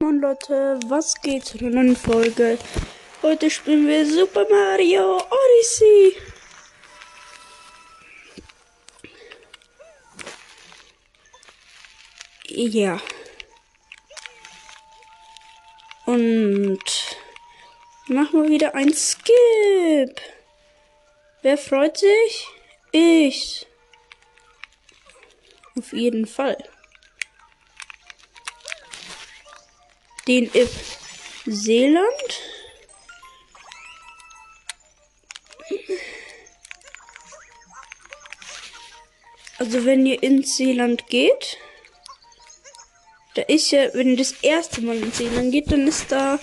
Moin Leute, was geht zu einer neuen Folge? Heute spielen wir Super Mario Odyssey. Ja. Und machen wir wieder ein Skip. Wer freut sich? Ich. Auf jeden Fall. Den Ip Seeland. Also wenn ihr ins Seeland geht, da ist ja, wenn ihr das erste Mal ins Seeland geht, dann ist da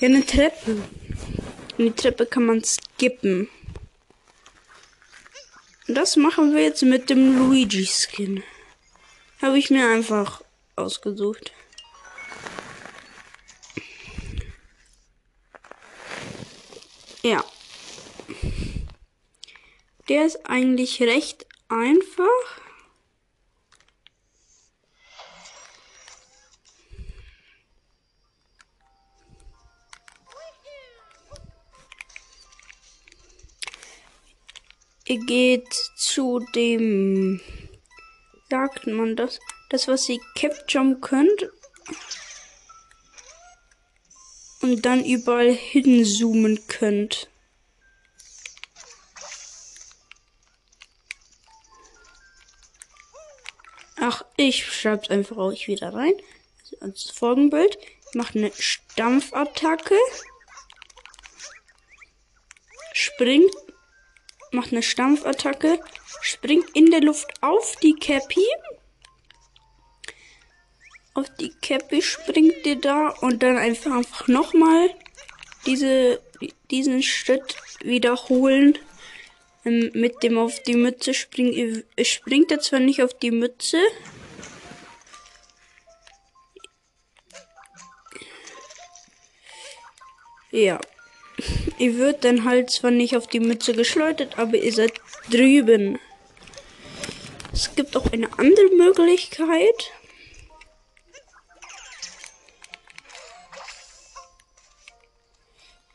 ja eine Treppe. Und die Treppe kann man skippen. Und das machen wir jetzt mit dem Luigi-Skin. Habe ich mir einfach ausgesucht. Ja. Der ist eigentlich recht einfach. Ihr geht zu dem, sagt man das, das was ihr capturen könnt. Und dann überall hinzoomen könnt. Ich schreib's einfach euch wieder rein. Als Folgenbild. Macht eine Stampfattacke. Springt. Macht eine Stampfattacke. Springt in der Luft auf die Cappy. Auf die Cappy springt ihr da und dann einfach, einfach nochmal diese, diesen Schritt wiederholen ähm, mit dem auf die Mütze springt. Springt er zwar nicht auf die Mütze. Ja. Ihr wird dann halt zwar nicht auf die Mütze geschleudert, aber ihr seid drüben. Es gibt auch eine andere Möglichkeit.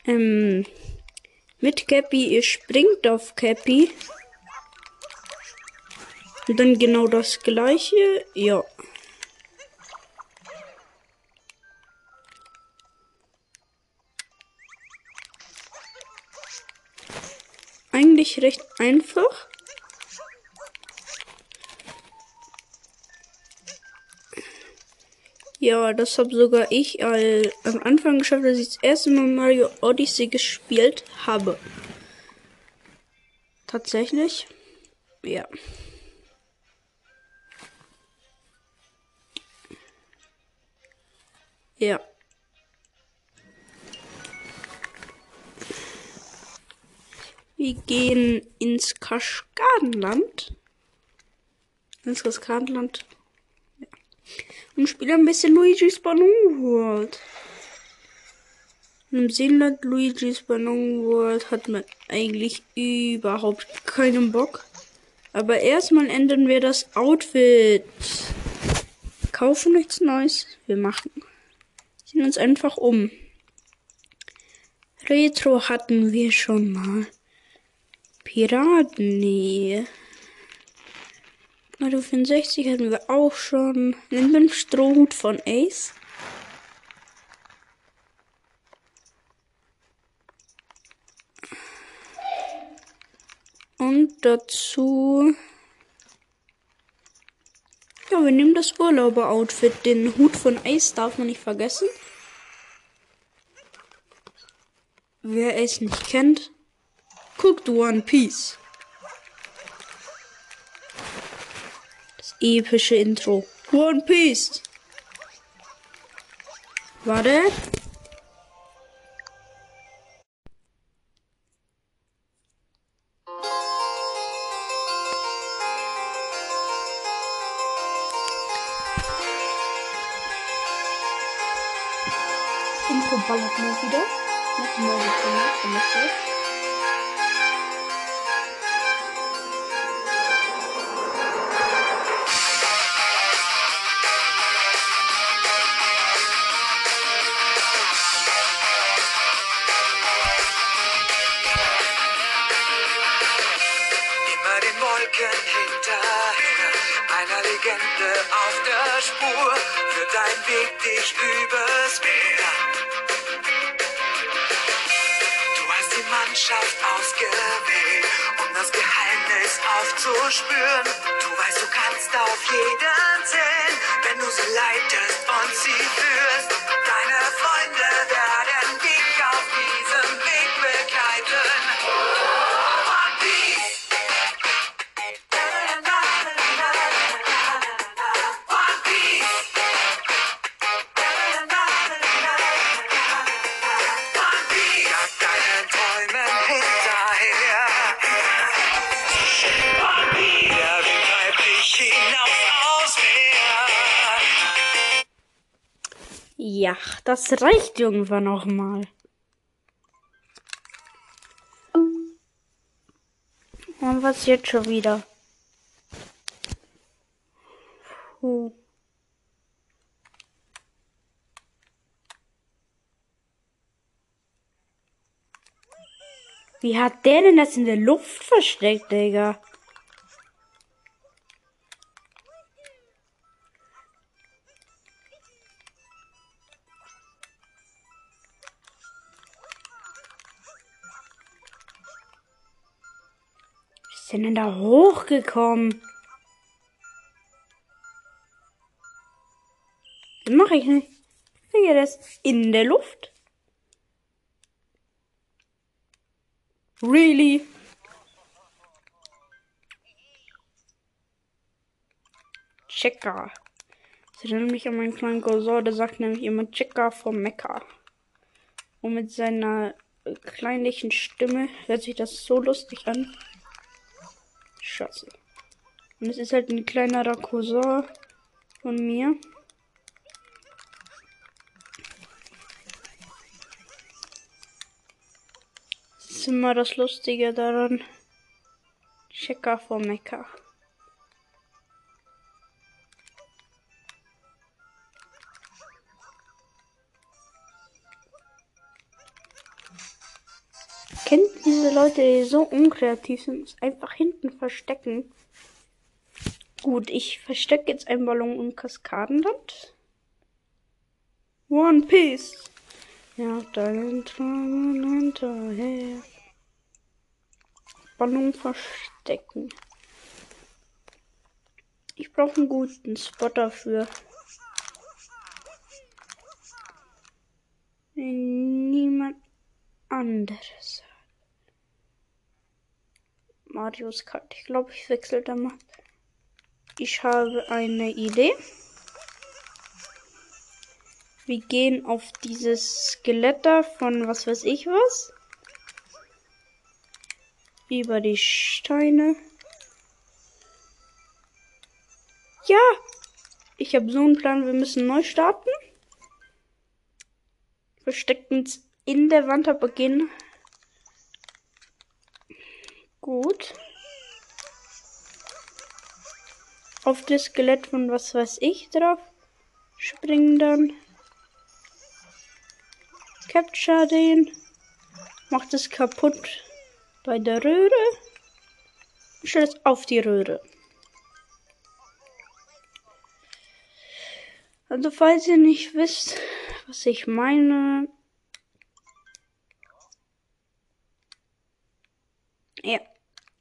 Ähm, mit Cappy, ihr springt auf Cappy. Und dann genau das gleiche. Ja. Eigentlich recht einfach. Ja, das habe sogar ich all, am Anfang geschafft, dass ich das erste Mal Mario Odyssey gespielt habe. Tatsächlich. Ja. Ja. Wir gehen ins Kaskadenland. Ins Kaskadenland und spiele ein bisschen Luigi's Balloon World. Im Seeland Luigi's Balloon World hat man eigentlich überhaupt keinen Bock. Aber erstmal ändern wir das Outfit. Kaufen nichts Neues. Wir machen. Ziehen uns einfach um. Retro hatten wir schon mal. Piraten, nee. Mario 64 hatten wir auch schon. Nimm den Strohhut von Ace. Und dazu. Ja, wir nehmen das Urlauber-Outfit. Den Hut von Ace darf man nicht vergessen. Wer Ace nicht kennt, guckt One Piece. epische Intro. One Piece. Warte. Weißt, du kannst auf jeden zählen, wenn du sie leitest und sie führst. Deine Freunde das reicht irgendwann auch mal. Und was jetzt schon wieder? Puh. Wie hat der denn das in der Luft versteckt, Digga? Wie ist denn da hochgekommen? Das mache ich nicht. Digga, das ist in der Luft. Really? Checker. Das erinnert mich an meinen kleinen Cousin, der sagt nämlich immer Checker vom Mekka. Und mit seiner kleinlichen Stimme hört sich das so lustig an. Scheiße. Und es ist halt ein kleinerer Cousin von mir. Das ist immer das Lustige daran. Checker vom Mekka. Leute, die so unkreativ sind, und einfach hinten verstecken? Gut, ich verstecke jetzt einen Ballon im Kaskadenland. One Piece. Ja, Träumen hinterher. Ballon verstecken. Ich brauche einen guten Spot dafür. Niemand anderes. Marius Kart. Ich glaube, ich wechsle da mal. Ich habe eine Idee. Wir gehen auf dieses Skelett da von was weiß ich was. Über die Steine. Ja! Ich habe so einen Plan, wir müssen neu starten. Verstecken uns in der Wand, aber gehen. Gut. Auf das Skelett von was weiß ich drauf. Springen dann. Capture den. Macht es kaputt bei der Röhre. Und stellt es auf die Röhre. Also falls ihr nicht wisst, was ich meine. Ja,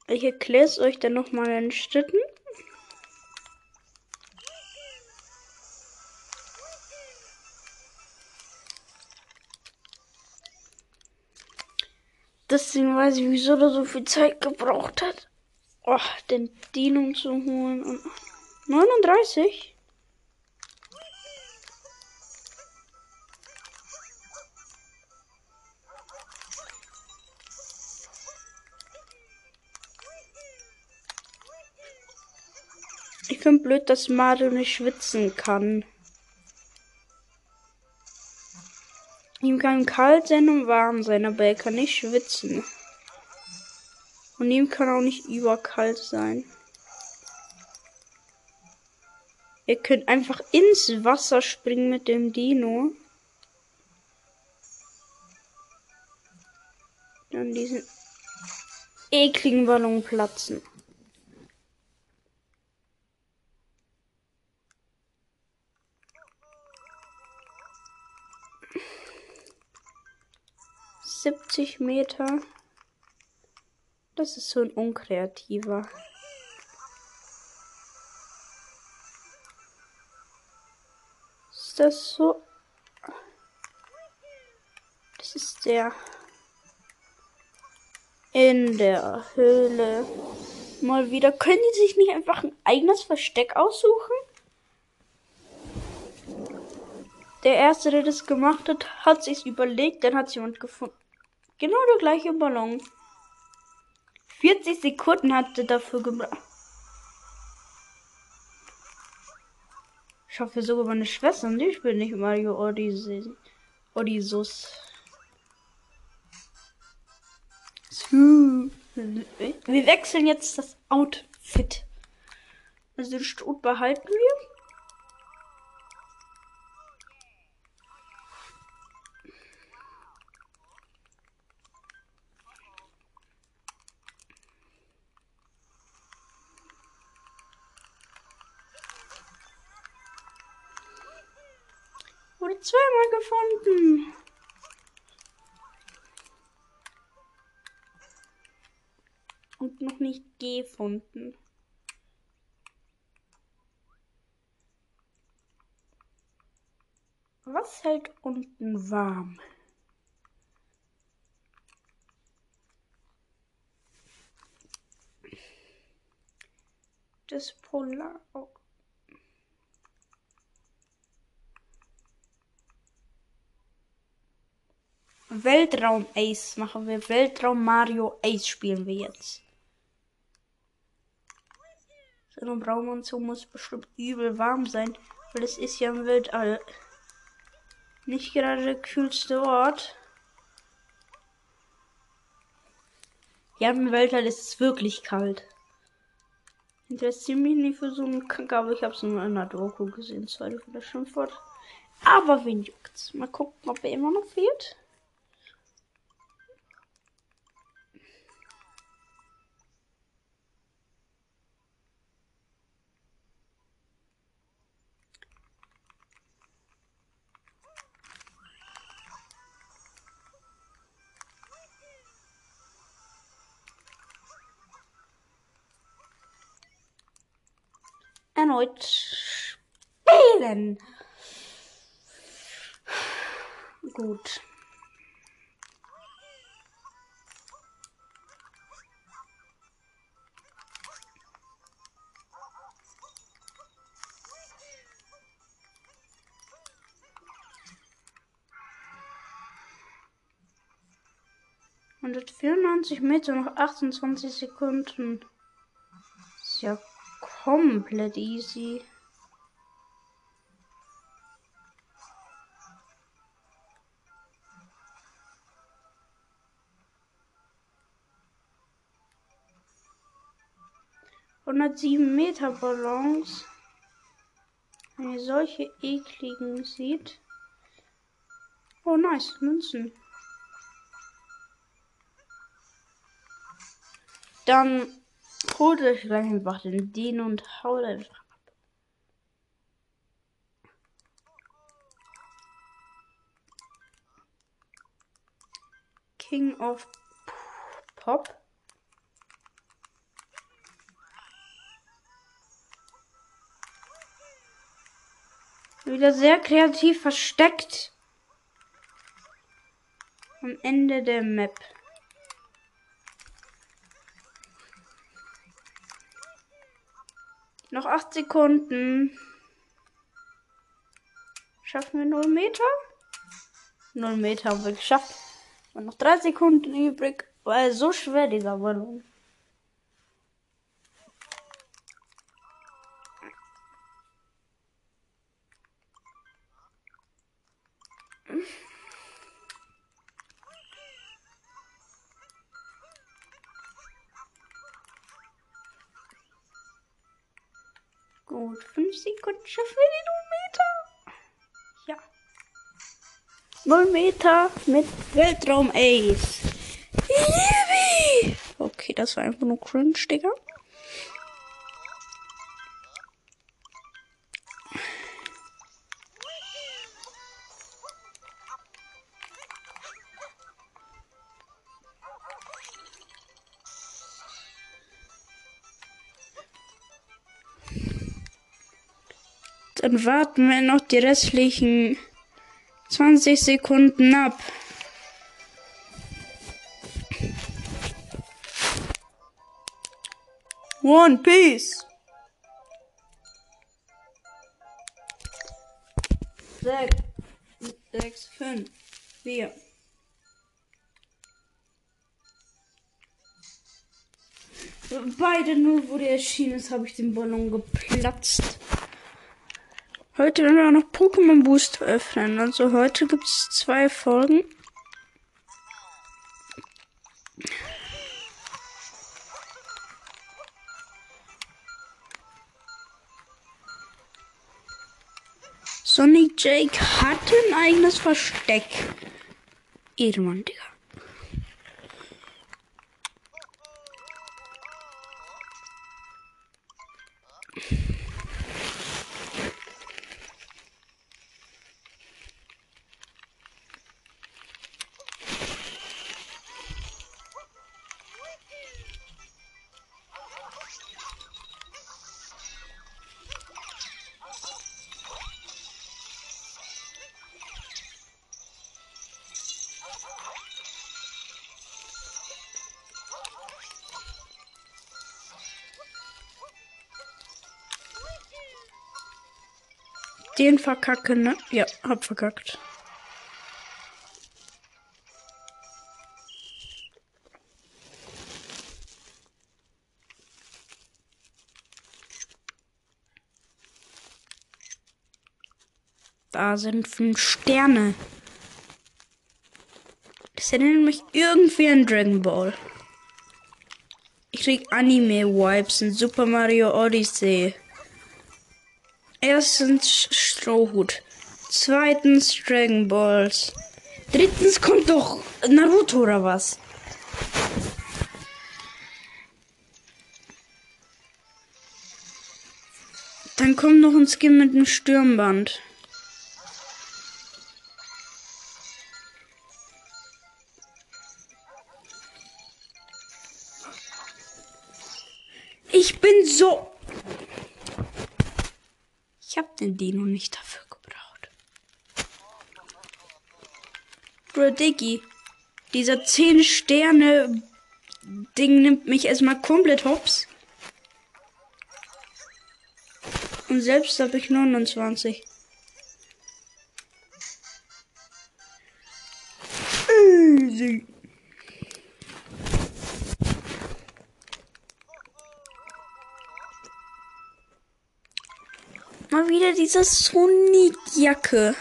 ich erkläre es euch dann nochmal in Schritten. Deswegen weiß ich, wieso der so viel Zeit gebraucht hat. Oh, den Dino zu holen. Und 39? Ich finde blöd, dass Mario nicht schwitzen kann. Ihm kann kalt sein und warm sein, aber er kann nicht schwitzen. Und ihm kann auch nicht überkalt sein. Ihr könnt einfach ins Wasser springen mit dem Dino. Dann diesen ekligen Ballon platzen. Meter. Das ist so ein unkreativer. Ist das so? Das ist der in der Höhle. Mal wieder. Können die sich nicht einfach ein eigenes Versteck aussuchen? Der erste, der das gemacht hat, hat sich's überlegt, dann hat jemand gefunden. Genau der gleiche Ballon. 40 Sekunden hatte dafür gebraucht. Ich hoffe sogar meine Schwester und ich bin nicht Mario Odyssey. Odysseus. Wir wechseln jetzt das Outfit. Also den Stroh behalten wir. Zweimal gefunden. Und noch nicht gefunden. Was hält unten warm? Das Polar. Weltraum Ace machen wir. Weltraum Mario Ace spielen wir jetzt. So ein Raumanzug muss bestimmt übel warm sein, weil es ist ja im Weltall. Nicht gerade der kühlste Ort. Ja, im Weltall ist es wirklich kalt. Interessiert mich nicht für so einen Kack, aber ich habe es nur in einer Doku gesehen, zweite von der Schimpfwort. Aber wen juckt's? Mal gucken, ob er immer noch fehlt. Erneut spielen. Gut. Meter noch 28 Sekunden. Ist ja komplett easy. Hundertsieben Meter Ballons. Wenn ihr solche ekligen sieht. Oh nice, Münzen. Dann Holt euch einfach den Dino und haut einfach ab. King of Pop. Wieder sehr kreativ versteckt. Am Ende der Map. Noch 8 Sekunden. Schaffen wir 0 Meter? 0 Meter haben wir geschafft. Und noch 3 Sekunden übrig. Weil so schwer dieser Ballon. Gut, 5 Sekunden schaffen wir den 0 Meter. Ja. 0 Meter mit Weltraum Ace. Yippie! Okay, das war einfach nur cringe, Digga. Dann warten wir noch die restlichen 20 Sekunden ab. One Piece. Sechs, sechs, fünf, vier. Beide nur, wo der erschienen ist, habe ich den Ballon geplatzt. Heute werden wir auch noch Pokémon Boost öffnen. Also heute gibt es zwei Folgen. Sonic Jake hatte ein eigenes Versteck. Ehrenmann, Digga. Den verkacken, ne? Ja, hab verkackt. Da sind fünf Sterne. Das erinnert mich irgendwie an Dragon Ball. Ich krieg Anime-Vibes in Super Mario Odyssey. Erstens Strohhut. Zweitens Dragon Balls. Drittens kommt doch Naruto oder was? Dann kommt noch ein Skin mit einem Stirnband. Ich bin so. Den Dino nicht dafür gebraucht. Bro, Diggi. Dieser 10 Sterne Ding nimmt mich erstmal komplett hops. Und selbst habe ich 29. Easy. Mal wieder diese Sonic-Jacke.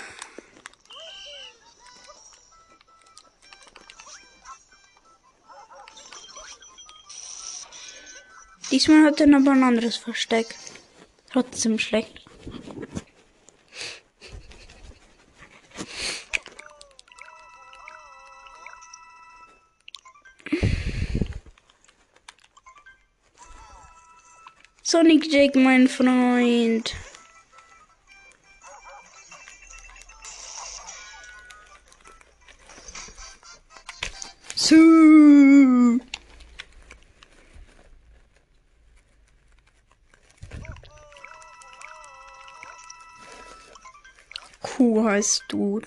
Diesmal hat er aber ein anderes Versteck. Trotzdem schlecht. Sonic Jake, mein Freund. Su. Kuh heißt du.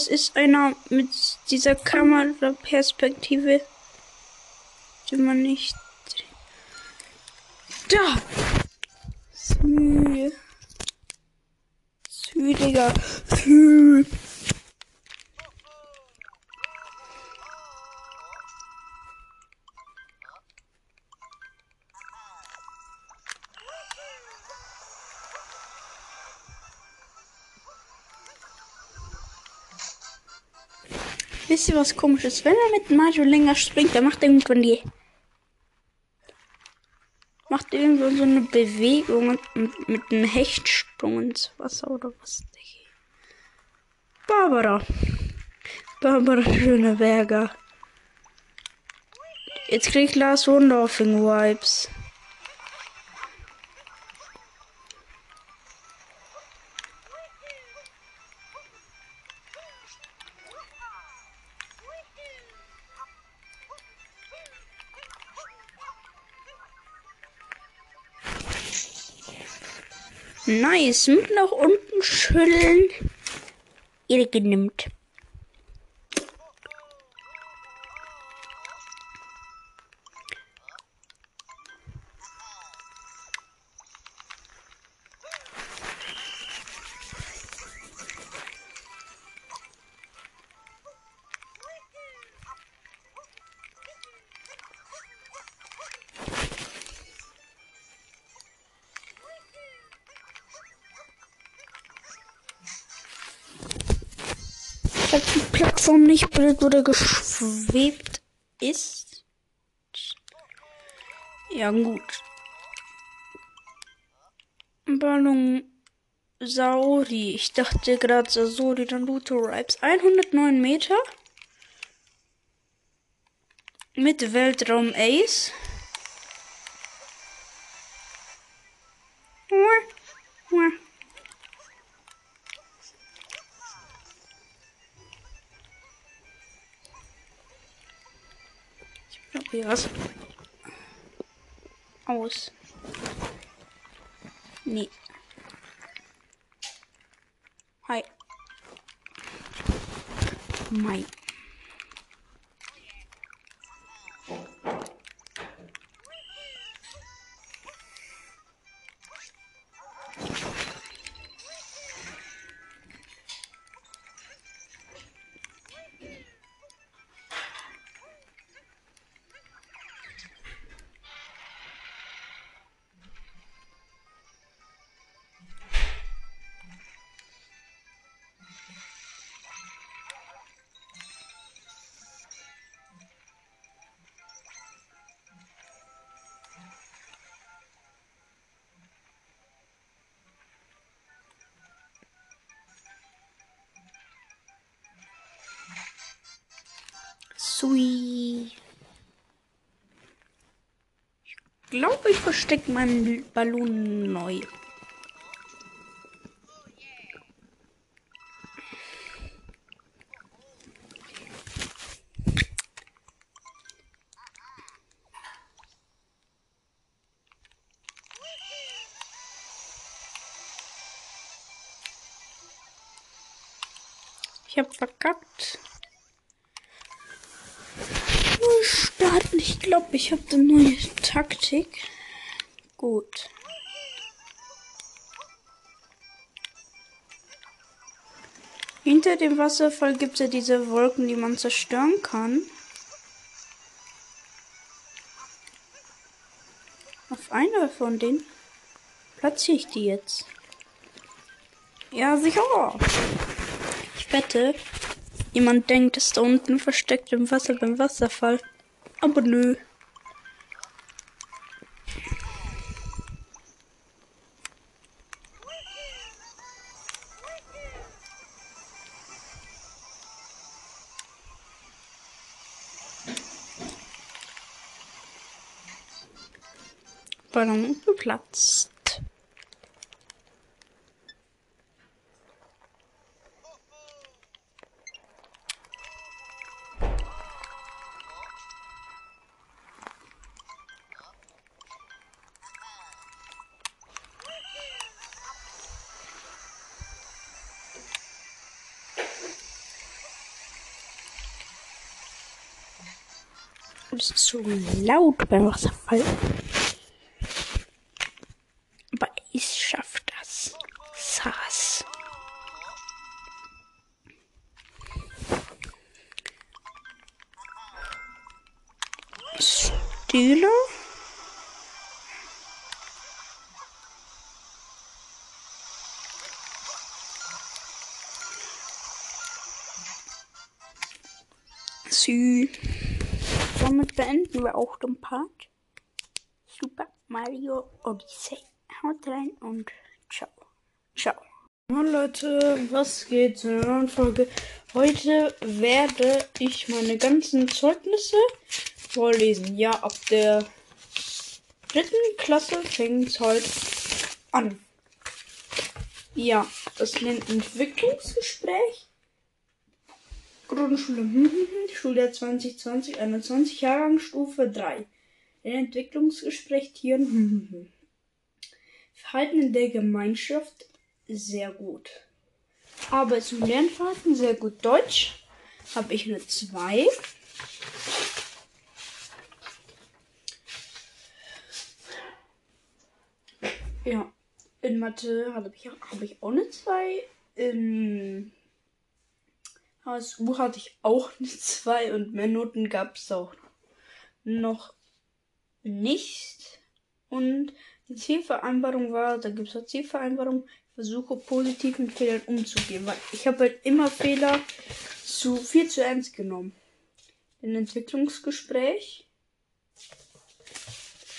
Das ist einer mit dieser Kameraperspektive, die man nicht. Da! Sü. Sü, Digga. Wisst ihr was komisches? Wenn er mit Mario länger springt, dann macht er irgendwann die. Macht irgendwo so eine Bewegung und mit einem Hechtsprung ins Wasser oder was? Barbara. Barbara Schöneberger. Jetzt krieg ich Lars Wunderhoffing Vibes. Nice. Mit nach unten schütteln. Ihr genimmt. Nicht blöd oder geschwebt ist. Ja, gut. Ballon Sauri. Ich dachte gerade Sasori, dann Luto Ripes. 109 Meter. Mit Weltraum Ace. Was. Aus. Nee. Hi. Mai. Sweet. Ich glaube, ich verstecke meinen Ballon neu. Ich habe verkackt. Starten. Ich glaube, ich habe eine neue Taktik. Gut. Hinter dem Wasserfall gibt es ja diese Wolken, die man zerstören kann. Auf einer von denen platziere ich die jetzt. Ja, sicher. Ich wette, jemand denkt, ist da unten versteckt im Wasser beim Wasserfall. Aber nö. Ballon geplatzt. Es ist so laut beim Wasserfall. Part. Super Mario Odyssey. Haut rein und ciao. Ciao. Hallo Leute, was geht zu einer neuen Folge? Heute werde ich meine ganzen Zeugnisse vorlesen. Ja, ab der dritten Klasse fängt es heute an. Ja, das nennt Entwicklungsgespräch. Grundschule, Schuljahr 2020, 21, Jahrgang Stufe 3. In Entwicklungsgespräch Tieren. Verhalten in der Gemeinschaft sehr gut. Arbeits- und Lernverhalten sehr gut. Deutsch habe ich eine 2. Ja, in Mathe habe ich, hab ich auch eine 2. In HSU hatte ich auch eine 2 und mehr Noten gab es auch noch nicht. Und die Zielvereinbarung war, da gibt es eine Zielvereinbarung, versuche positiv mit Fehlern umzugehen, weil ich habe halt immer Fehler zu viel zu ernst genommen. Ein Entwicklungsgespräch.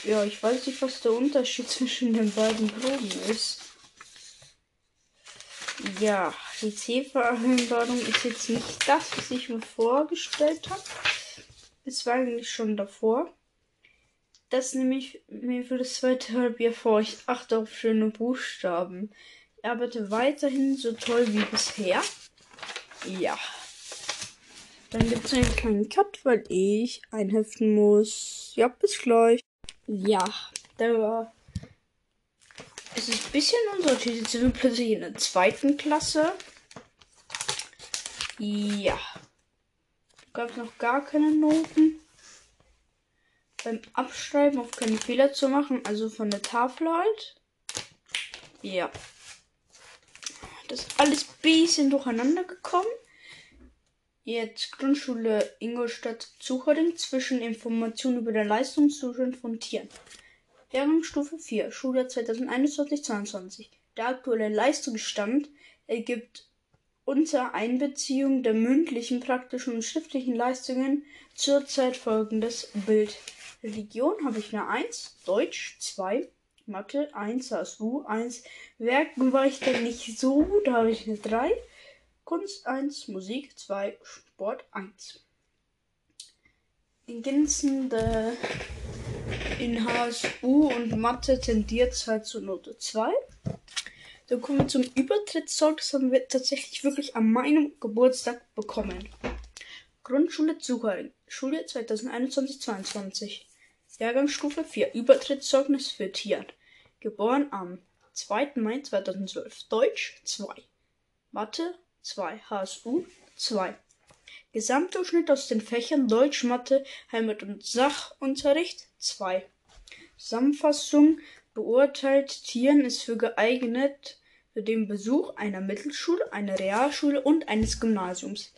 Ja, ich weiß nicht, was der Unterschied zwischen den beiden Proben ist. Ja, die Zielvereinbarung ist jetzt nicht das, was ich mir vorgestellt habe. Es war eigentlich schon davor. Das nehme ich mir für das zweite Halbjahr vor. Ich achte auf schöne Buchstaben. Ich arbeite weiterhin so toll wie bisher. Ja. Dann gibt es einen kleinen Cut, weil ich einheften muss. Ja, bis gleich. Ja, da war. Es ist ein bisschen unsortiert. Jetzt sind wir plötzlich in der zweiten Klasse. Ja. Gab es noch gar keine Noten. Beim Abschreiben auf keine Fehler zu machen, also von der Tafel halt. Ja. Das ist alles ein bisschen durcheinander gekommen. Jetzt Grundschule Ingolstadt Zuchering zwischen Informationen über den Leistungszustand von Tieren. Jahrgangsstufe 4, Schuljahr 2021-22. Der aktuelle Leistungsstand ergibt unter Einbeziehung der mündlichen, praktischen und schriftlichen Leistungen zurzeit folgendes Bild. Religion habe ich eine 1, Deutsch 2, Mathe 1, HSU 1, Werken war ich dann nicht so gut, da habe ich eine 3, Kunst 1, Musik 2, Sport 1. Ergänzende in HSU und Mathe tendiert es halt zur Note 2. Dann kommen wir zum Übertrittszeug. Das haben wir tatsächlich wirklich an meinem Geburtstag bekommen. Grundschule Zuhöring. Schule 2021-22. Jahrgangsstufe 4. Übertrittszeugnis für Tieren. Geboren am 2. Mai 2012. Deutsch 2. Mathe 2. HSU 2. Gesamtdurchschnitt aus den Fächern Deutsch, Mathe, Heimat- und Sachunterricht 2. Zusammenfassung beurteilt Tieren ist für geeignet für den Besuch einer Mittelschule, einer Realschule und eines Gymnasiums.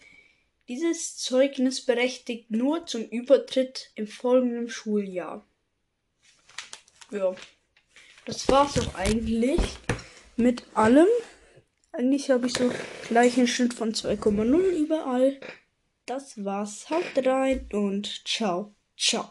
Dieses Zeugnis berechtigt nur zum Übertritt im folgenden Schuljahr. Ja, das war's auch eigentlich mit allem. Eigentlich habe ich so gleich einen Schnitt von 2,0 überall. Das war's. Haut rein und ciao, ciao.